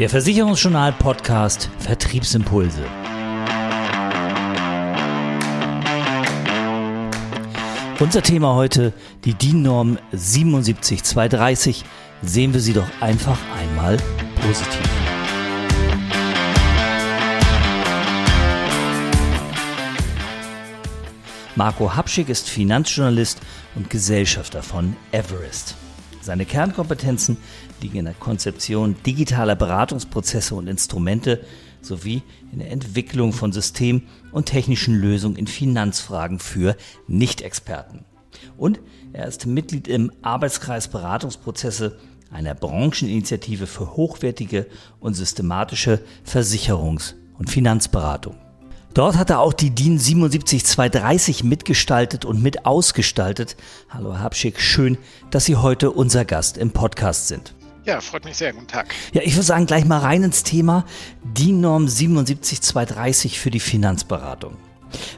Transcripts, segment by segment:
Der Versicherungsjournal Podcast Vertriebsimpulse. Unser Thema heute, die DIN-Norm 77230. Sehen wir sie doch einfach einmal positiv. Marco Hapschick ist Finanzjournalist und Gesellschafter von Everest. Seine Kernkompetenzen liegen in der Konzeption digitaler Beratungsprozesse und Instrumente sowie in der Entwicklung von System- und technischen Lösungen in Finanzfragen für Nicht-Experten. Und er ist Mitglied im Arbeitskreis Beratungsprozesse einer Brancheninitiative für hochwertige und systematische Versicherungs- und Finanzberatung. Dort hat er auch die DIN 77230 mitgestaltet und mit ausgestaltet. Hallo Habschick, schön, dass Sie heute unser Gast im Podcast sind. Ja, freut mich sehr. Guten Tag. Ja, ich würde sagen, gleich mal rein ins Thema. DIN Norm 77230 für die Finanzberatung.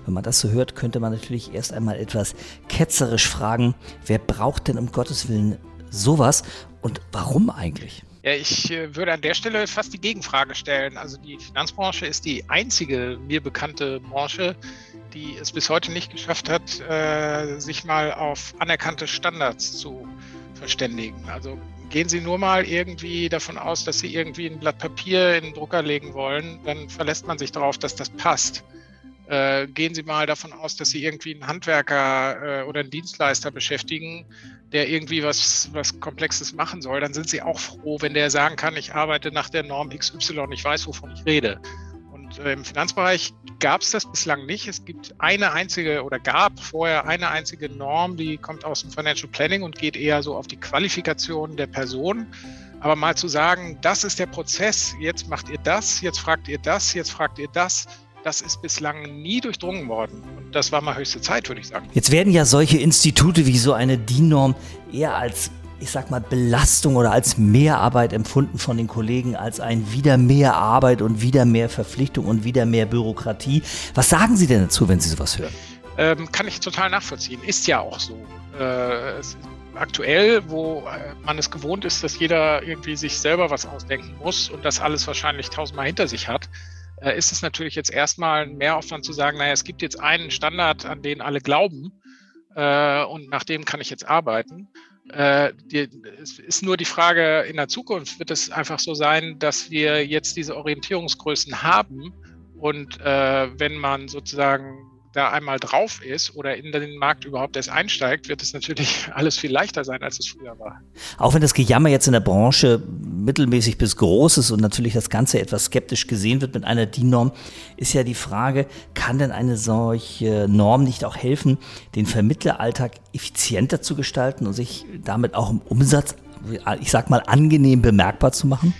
Wenn man das so hört, könnte man natürlich erst einmal etwas ketzerisch fragen, wer braucht denn um Gottes Willen sowas und warum eigentlich? Ja, ich äh, würde an der Stelle fast die Gegenfrage stellen. Also die Finanzbranche ist die einzige mir bekannte Branche, die es bis heute nicht geschafft hat, äh, sich mal auf anerkannte Standards zu verständigen. Also gehen Sie nur mal irgendwie davon aus, dass Sie irgendwie ein Blatt Papier in den Drucker legen wollen, dann verlässt man sich darauf, dass das passt. Äh, gehen Sie mal davon aus, dass Sie irgendwie einen Handwerker äh, oder einen Dienstleister beschäftigen, der irgendwie was, was Komplexes machen soll, dann sind Sie auch froh, wenn der sagen kann, ich arbeite nach der Norm XY, ich weiß, wovon ich rede. Und äh, im Finanzbereich gab es das bislang nicht. Es gibt eine einzige oder gab vorher eine einzige Norm, die kommt aus dem Financial Planning und geht eher so auf die Qualifikation der Person. Aber mal zu sagen, das ist der Prozess, jetzt macht ihr das, jetzt fragt ihr das, jetzt fragt ihr das, das ist bislang nie durchdrungen worden. Und das war mal höchste Zeit, würde ich sagen. Jetzt werden ja solche Institute wie so eine DIN-Norm eher als ich sag mal, Belastung oder als Mehrarbeit empfunden von den Kollegen, als ein wieder mehr Arbeit und wieder mehr Verpflichtung und wieder mehr Bürokratie. Was sagen Sie denn dazu, wenn Sie sowas hören? Ähm, kann ich total nachvollziehen. Ist ja auch so. Äh, aktuell, wo äh, man es gewohnt ist, dass jeder irgendwie sich selber was ausdenken muss und das alles wahrscheinlich tausendmal hinter sich hat, ist es natürlich jetzt erstmal ein Mehraufwand zu sagen, naja, es gibt jetzt einen Standard, an den alle glauben äh, und nach dem kann ich jetzt arbeiten. Äh, die, es ist nur die Frage, in der Zukunft wird es einfach so sein, dass wir jetzt diese Orientierungsgrößen haben und äh, wenn man sozusagen da einmal drauf ist oder in den Markt überhaupt erst einsteigt, wird es natürlich alles viel leichter sein, als es früher war. Auch wenn das Gejammer jetzt in der Branche mittelmäßig bis groß ist und natürlich das Ganze etwas skeptisch gesehen wird mit einer DIN-Norm, ist ja die Frage, kann denn eine solche Norm nicht auch helfen, den Vermittleralltag effizienter zu gestalten und sich damit auch im Umsatz, ich sag mal, angenehm bemerkbar zu machen?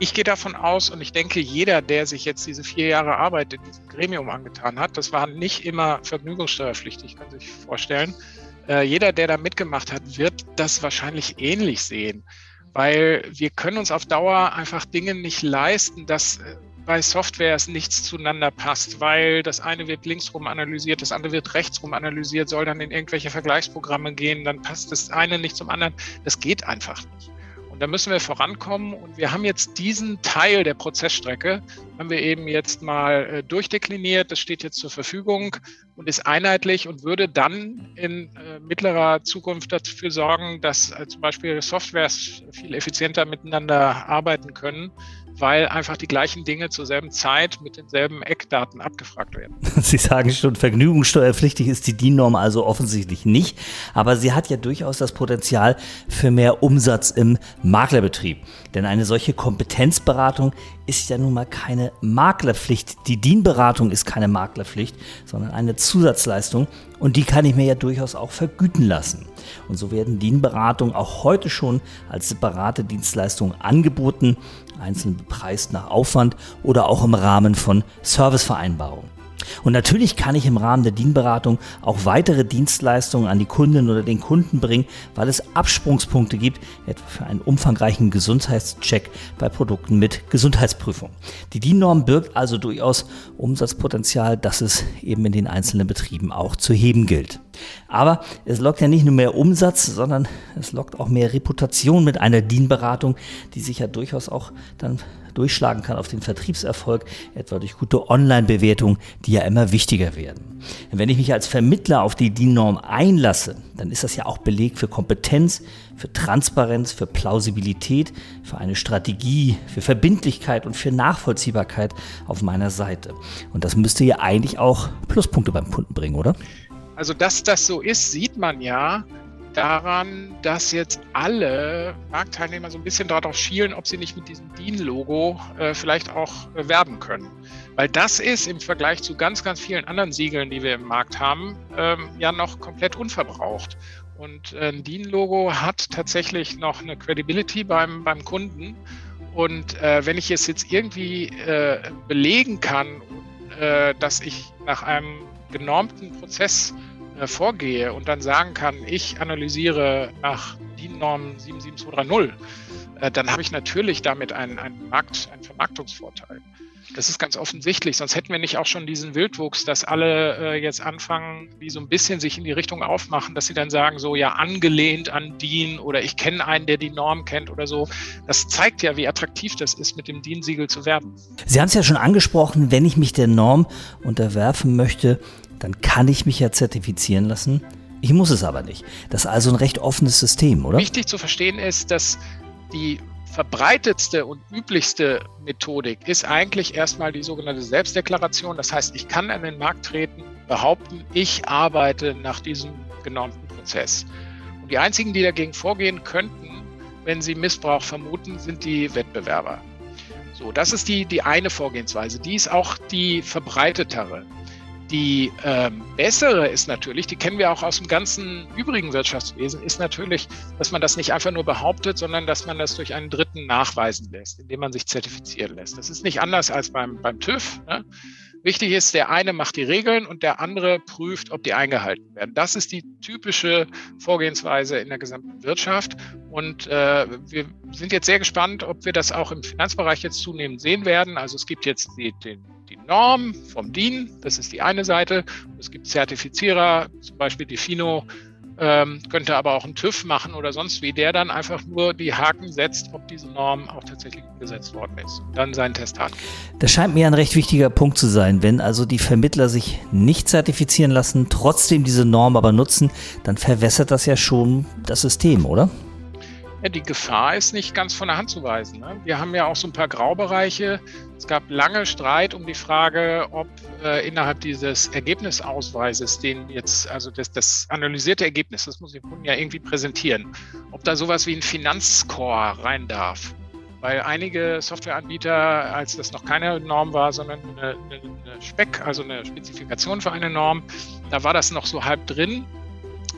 Ich gehe davon aus und ich denke, jeder, der sich jetzt diese vier Jahre Arbeit in diesem Gremium angetan hat, das war nicht immer vergnügungssteuerpflichtig, kann sich vorstellen. Äh, jeder, der da mitgemacht hat, wird das wahrscheinlich ähnlich sehen, weil wir können uns auf Dauer einfach Dinge nicht leisten, dass äh, bei Softwares nichts zueinander passt, weil das eine wird linksrum analysiert, das andere wird rechtsrum analysiert, soll dann in irgendwelche Vergleichsprogramme gehen, dann passt das eine nicht zum anderen. Das geht einfach nicht. Und da müssen wir vorankommen. Und wir haben jetzt diesen Teil der Prozessstrecke, haben wir eben jetzt mal äh, durchdekliniert. Das steht jetzt zur Verfügung und ist einheitlich und würde dann in äh, mittlerer Zukunft dafür sorgen, dass äh, zum Beispiel Softwares viel effizienter miteinander arbeiten können weil einfach die gleichen Dinge zur selben Zeit mit denselben Eckdaten abgefragt werden. Sie sagen schon, vergnügungssteuerpflichtig ist die DIN-Norm also offensichtlich nicht, aber sie hat ja durchaus das Potenzial für mehr Umsatz im Maklerbetrieb. Denn eine solche Kompetenzberatung ist ja nun mal keine Maklerpflicht. Die DIN-Beratung ist keine Maklerpflicht, sondern eine Zusatzleistung und die kann ich mir ja durchaus auch vergüten lassen. Und so werden DIN-Beratungen auch heute schon als separate Dienstleistung angeboten, einzeln bepreist nach Aufwand oder auch im Rahmen von Servicevereinbarungen. Und natürlich kann ich im Rahmen der Dienberatung auch weitere Dienstleistungen an die Kundin oder den Kunden bringen, weil es Absprungspunkte gibt, etwa für einen umfangreichen Gesundheitscheck bei Produkten mit Gesundheitsprüfung. Die DIN-Norm birgt also durchaus Umsatzpotenzial, das es eben in den einzelnen Betrieben auch zu heben gilt. Aber es lockt ja nicht nur mehr Umsatz, sondern es lockt auch mehr Reputation mit einer DIN-Beratung, die sich ja durchaus auch dann durchschlagen kann auf den Vertriebserfolg, etwa durch gute Online-Bewertungen, die ja immer wichtiger werden. Wenn ich mich als Vermittler auf die DIN-Norm einlasse, dann ist das ja auch Beleg für Kompetenz, für Transparenz, für Plausibilität, für eine Strategie, für Verbindlichkeit und für Nachvollziehbarkeit auf meiner Seite. Und das müsste ja eigentlich auch Pluspunkte beim Kunden bringen, oder? Also, dass das so ist, sieht man ja daran, dass jetzt alle Marktteilnehmer so ein bisschen darauf schielen, ob sie nicht mit diesem DIN-Logo äh, vielleicht auch äh, werben können. Weil das ist im Vergleich zu ganz, ganz vielen anderen Siegeln, die wir im Markt haben, ähm, ja noch komplett unverbraucht. Und äh, ein DIN-Logo hat tatsächlich noch eine Credibility beim, beim Kunden. Und äh, wenn ich es jetzt irgendwie äh, belegen kann, dass ich nach einem genormten Prozess äh, vorgehe und dann sagen kann, ich analysiere nach DIN-Norm 77230, äh, dann habe ich natürlich damit einen, einen, Markt, einen Vermarktungsvorteil. Das ist ganz offensichtlich, sonst hätten wir nicht auch schon diesen Wildwuchs, dass alle äh, jetzt anfangen, die so ein bisschen sich in die Richtung aufmachen, dass sie dann sagen, so ja, angelehnt an DIN oder ich kenne einen, der die Norm kennt oder so. Das zeigt ja, wie attraktiv das ist, mit dem DIN-Siegel zu werben. Sie haben es ja schon angesprochen, wenn ich mich der Norm unterwerfen möchte, dann kann ich mich ja zertifizieren lassen. Ich muss es aber nicht. Das ist also ein recht offenes System, oder? Wichtig zu verstehen ist, dass die verbreitetste und üblichste Methodik ist eigentlich erstmal die sogenannte Selbstdeklaration. Das heißt, ich kann an den Markt treten, behaupten, ich arbeite nach diesem genormten Prozess. Und die einzigen, die dagegen vorgehen könnten, wenn sie Missbrauch vermuten, sind die Wettbewerber. So, das ist die, die eine Vorgehensweise. Die ist auch die verbreitetere. Die ähm, bessere ist natürlich, die kennen wir auch aus dem ganzen übrigen Wirtschaftswesen, ist natürlich, dass man das nicht einfach nur behauptet, sondern dass man das durch einen Dritten nachweisen lässt, indem man sich zertifizieren lässt. Das ist nicht anders als beim, beim TÜV. Ne? Wichtig ist, der eine macht die Regeln und der andere prüft, ob die eingehalten werden. Das ist die typische Vorgehensweise in der gesamten Wirtschaft. Und äh, wir sind jetzt sehr gespannt, ob wir das auch im Finanzbereich jetzt zunehmend sehen werden. Also es gibt jetzt die, den die Norm vom DIN, das ist die eine Seite. Es gibt Zertifizierer, zum Beispiel die FINO, ähm, könnte aber auch ein TÜV machen oder sonst wie, der dann einfach nur die Haken setzt, ob diese Norm auch tatsächlich umgesetzt worden ist und dann seinen Testat gibt. Das scheint mir ein recht wichtiger Punkt zu sein. Wenn also die Vermittler sich nicht zertifizieren lassen, trotzdem diese Norm aber nutzen, dann verwässert das ja schon das System, oder? Ja, die Gefahr ist nicht ganz von der Hand zu weisen. Ne? Wir haben ja auch so ein paar Graubereiche. Es gab lange Streit um die Frage, ob äh, innerhalb dieses Ergebnisausweises, den jetzt, also das, das analysierte Ergebnis, das muss Kunden ja irgendwie präsentieren, ob da sowas wie ein Finanzscore rein darf. Weil einige Softwareanbieter, als das noch keine Norm war, sondern eine, eine Speck, also eine Spezifikation für eine Norm, da war das noch so halb drin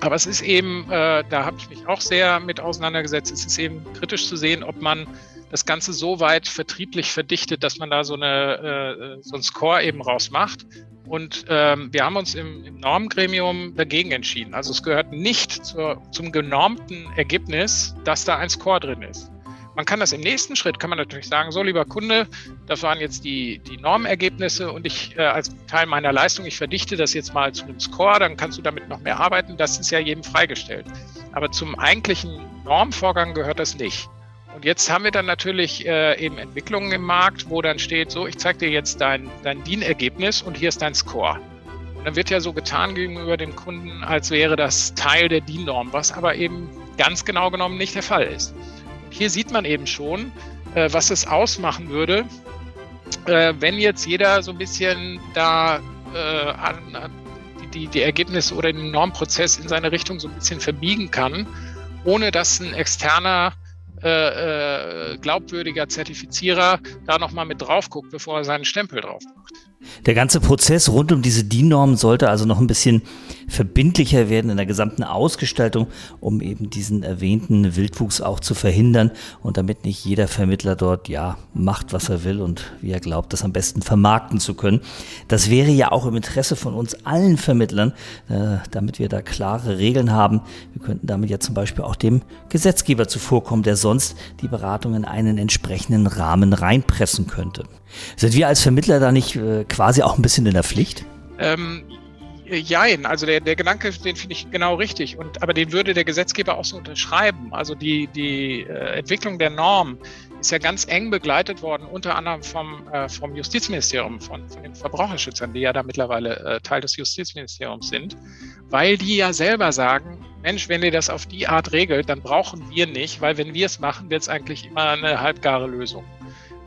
aber es ist eben, äh, da habe ich mich auch sehr mit auseinandergesetzt, es ist eben kritisch zu sehen, ob man das Ganze so weit vertrieblich verdichtet, dass man da so, eine, äh, so einen Score eben rausmacht. Und ähm, wir haben uns im, im Normgremium dagegen entschieden. Also es gehört nicht zur, zum genormten Ergebnis, dass da ein Score drin ist. Man kann das im nächsten Schritt, kann man natürlich sagen, so lieber Kunde, das waren jetzt die, die Normergebnisse und ich äh, als Teil meiner Leistung, ich verdichte das jetzt mal zu einem Score, dann kannst du damit noch mehr arbeiten. Das ist ja jedem freigestellt. Aber zum eigentlichen Normvorgang gehört das nicht. Und jetzt haben wir dann natürlich äh, eben Entwicklungen im Markt, wo dann steht, so, ich zeige dir jetzt dein, dein DIN-Ergebnis und hier ist dein Score. Und dann wird ja so getan gegenüber dem Kunden, als wäre das Teil der DIN-Norm, was aber eben ganz genau genommen nicht der Fall ist hier sieht man eben schon, äh, was es ausmachen würde, äh, wenn jetzt jeder so ein bisschen da äh, an, an die, die Ergebnisse oder den Normprozess in seine Richtung so ein bisschen verbiegen kann, ohne dass ein externer äh, äh, glaubwürdiger Zertifizierer da nochmal mit drauf guckt, bevor er seinen Stempel drauf macht. Der ganze Prozess rund um diese DIN-Norm sollte also noch ein bisschen verbindlicher werden in der gesamten Ausgestaltung, um eben diesen erwähnten Wildwuchs auch zu verhindern und damit nicht jeder Vermittler dort ja macht, was er will und wie er glaubt, das am besten vermarkten zu können. Das wäre ja auch im Interesse von uns allen Vermittlern, äh, damit wir da klare Regeln haben. Wir könnten damit ja zum Beispiel auch dem Gesetzgeber zuvorkommen, der sonst die Beratung in einen entsprechenden Rahmen reinpressen könnte. Sind wir als Vermittler da nicht äh, quasi auch ein bisschen in der Pflicht? Ähm, Jein, also der, der Gedanke, den finde ich genau richtig. Und, aber den würde der Gesetzgeber auch so unterschreiben. Also die, die äh, Entwicklung der Norm ist ja ganz eng begleitet worden, unter anderem vom, äh, vom Justizministerium, von, von den Verbraucherschützern, die ja da mittlerweile äh, Teil des Justizministeriums sind, weil die ja selber sagen, Mensch, wenn ihr das auf die Art regelt, dann brauchen wir nicht, weil wenn wir es machen, wird es eigentlich immer eine halbgare Lösung.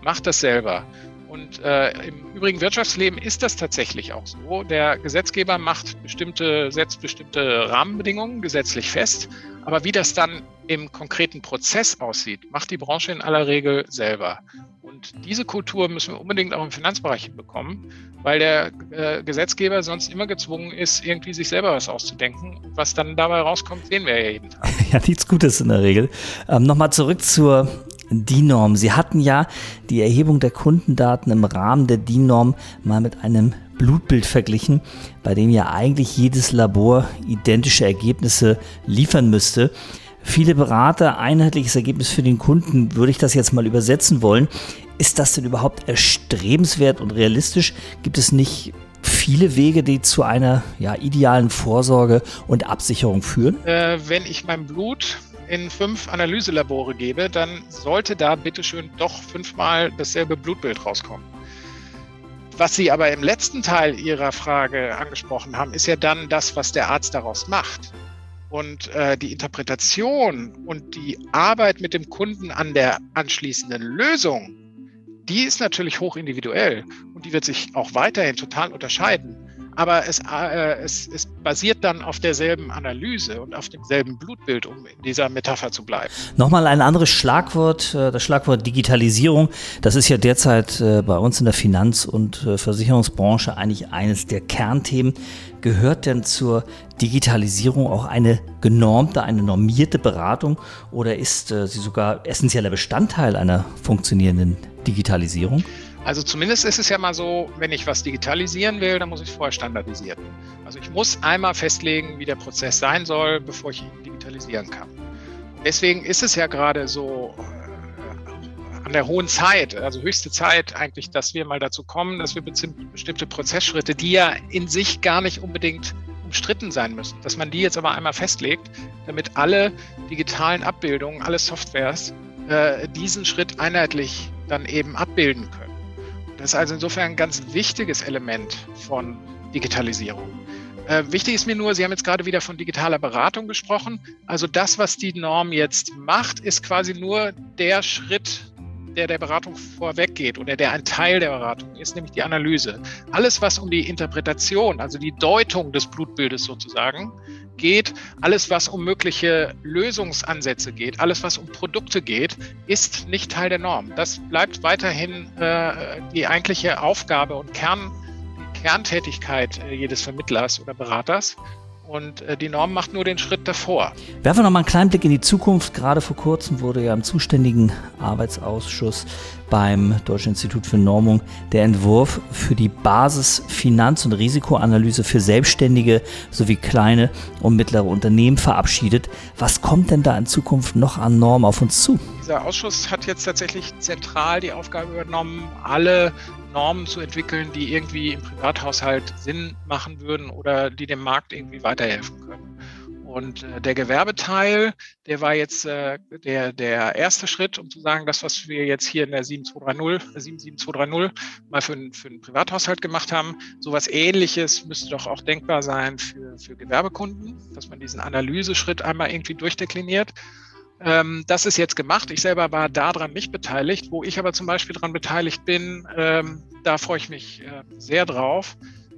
Macht das selber. Und äh, im übrigen Wirtschaftsleben ist das tatsächlich auch so. Der Gesetzgeber macht bestimmte, setzt bestimmte Rahmenbedingungen gesetzlich fest. Aber wie das dann im konkreten Prozess aussieht, macht die Branche in aller Regel selber. Und diese Kultur müssen wir unbedingt auch im Finanzbereich hinbekommen, weil der äh, Gesetzgeber sonst immer gezwungen ist, irgendwie sich selber was auszudenken. Und was dann dabei rauskommt, sehen wir ja jeden Tag. Ja, nichts Gutes in der Regel. Ähm, Nochmal zurück zur DIN-Norm. Sie hatten ja die Erhebung der Kundendaten im Rahmen der DIN-Norm mal mit einem Blutbild verglichen, bei dem ja eigentlich jedes Labor identische Ergebnisse liefern müsste. Viele Berater, einheitliches Ergebnis für den Kunden, würde ich das jetzt mal übersetzen wollen. Ist das denn überhaupt erstrebenswert und realistisch? Gibt es nicht viele Wege, die zu einer ja, idealen Vorsorge und Absicherung führen? Äh, wenn ich mein Blut in fünf Analyselabore gebe, dann sollte da bitteschön doch fünfmal dasselbe Blutbild rauskommen. Was Sie aber im letzten Teil Ihrer Frage angesprochen haben, ist ja dann das, was der Arzt daraus macht. Und äh, die Interpretation und die Arbeit mit dem Kunden an der anschließenden Lösung, die ist natürlich hoch individuell und die wird sich auch weiterhin total unterscheiden aber es, äh, es, es basiert dann auf derselben Analyse und auf demselben Blutbild, um in dieser Metapher zu bleiben. Nochmal ein anderes Schlagwort, äh, das Schlagwort Digitalisierung. Das ist ja derzeit äh, bei uns in der Finanz- und äh, Versicherungsbranche eigentlich eines der Kernthemen. Gehört denn zur Digitalisierung auch eine genormte, eine normierte Beratung oder ist sie sogar essentieller Bestandteil einer funktionierenden Digitalisierung? Also zumindest ist es ja mal so, wenn ich was digitalisieren will, dann muss ich vorher standardisieren. Also ich muss einmal festlegen, wie der Prozess sein soll, bevor ich ihn digitalisieren kann. Deswegen ist es ja gerade so äh, an der hohen Zeit, also höchste Zeit eigentlich, dass wir mal dazu kommen, dass wir bestimmte Prozessschritte, die ja in sich gar nicht unbedingt umstritten sein müssen, dass man die jetzt aber einmal festlegt, damit alle digitalen Abbildungen, alle Softwares äh, diesen Schritt einheitlich dann eben abbilden können. Das ist also insofern ein ganz wichtiges Element von Digitalisierung. Äh, wichtig ist mir nur, Sie haben jetzt gerade wieder von digitaler Beratung gesprochen. Also das, was die Norm jetzt macht, ist quasi nur der Schritt, der der Beratung vorweggeht oder der ein Teil der Beratung ist, nämlich die Analyse. Alles, was um die Interpretation, also die Deutung des Blutbildes sozusagen geht, alles, was um mögliche Lösungsansätze geht, alles, was um Produkte geht, ist nicht Teil der Norm. Das bleibt weiterhin äh, die eigentliche Aufgabe und Kern, Kerntätigkeit äh, jedes Vermittlers oder Beraters. Und äh, die Norm macht nur den Schritt davor. Werfen wir noch mal einen kleinen Blick in die Zukunft. Gerade vor kurzem wurde ja im zuständigen Arbeitsausschuss beim Deutschen Institut für Normung der Entwurf für die Basis Finanz- und Risikoanalyse für Selbstständige sowie kleine und mittlere Unternehmen verabschiedet. Was kommt denn da in Zukunft noch an Normen auf uns zu? Dieser Ausschuss hat jetzt tatsächlich zentral die Aufgabe übernommen, alle Normen zu entwickeln, die irgendwie im Privathaushalt Sinn machen würden oder die dem Markt irgendwie weiterhelfen können. Und äh, der Gewerbeteil, der war jetzt äh, der, der erste Schritt, um zu sagen, das, was wir jetzt hier in der 7230, 77230 äh, mal für, für einen Privathaushalt gemacht haben, sowas ähnliches müsste doch auch denkbar sein für, für Gewerbekunden, dass man diesen Analyseschritt einmal irgendwie durchdekliniert. Ähm, das ist jetzt gemacht. Ich selber war daran nicht beteiligt. Wo ich aber zum Beispiel daran beteiligt bin, ähm, da freue ich mich äh, sehr drauf.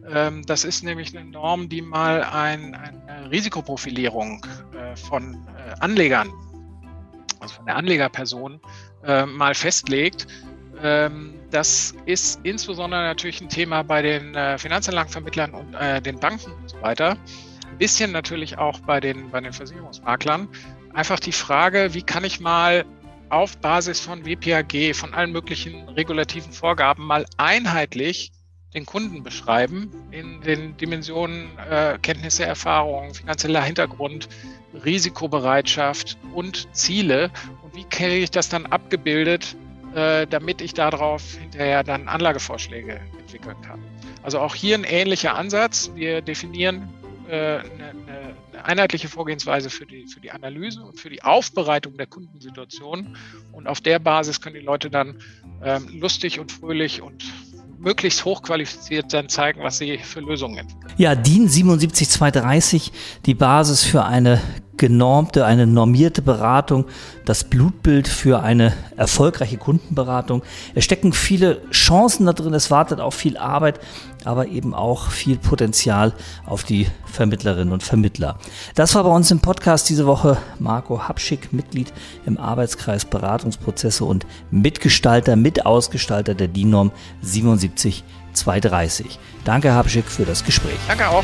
Ähm, das ist nämlich eine Norm, die mal ein, eine Risikoprofilierung äh, von äh, Anlegern, also von der Anlegerperson, äh, mal festlegt. Ähm, das ist insbesondere natürlich ein Thema bei den äh, Finanzanlagenvermittlern und äh, den Banken und so weiter. Ein bisschen natürlich auch bei den, bei den Versicherungsmaklern einfach die Frage, wie kann ich mal auf Basis von WPAG, von allen möglichen regulativen Vorgaben mal einheitlich den Kunden beschreiben in den Dimensionen äh, Kenntnisse, Erfahrungen, finanzieller Hintergrund, Risikobereitschaft und Ziele. Und wie kriege ich das dann abgebildet äh, damit ich darauf hinterher dann Anlagevorschläge entwickeln kann. Also auch hier ein ähnlicher Ansatz. Wir definieren äh, eine, eine einheitliche Vorgehensweise für die, für die Analyse und für die Aufbereitung der Kundensituation. Und auf der Basis können die Leute dann ähm, lustig und fröhlich und möglichst hochqualifiziert dann zeigen, was sie für Lösungen entwickeln. Ja, DIN 77230, die Basis für eine genormte, eine normierte Beratung, das Blutbild für eine erfolgreiche Kundenberatung. Es stecken viele Chancen da drin, es wartet auch viel Arbeit, aber eben auch viel Potenzial auf die Vermittlerinnen und Vermittler. Das war bei uns im Podcast diese Woche Marco Habschick, Mitglied im Arbeitskreis Beratungsprozesse und Mitgestalter, Mitausgestalter der DIN-Norm 77230. Danke, Habschick, für das Gespräch. Danke auch.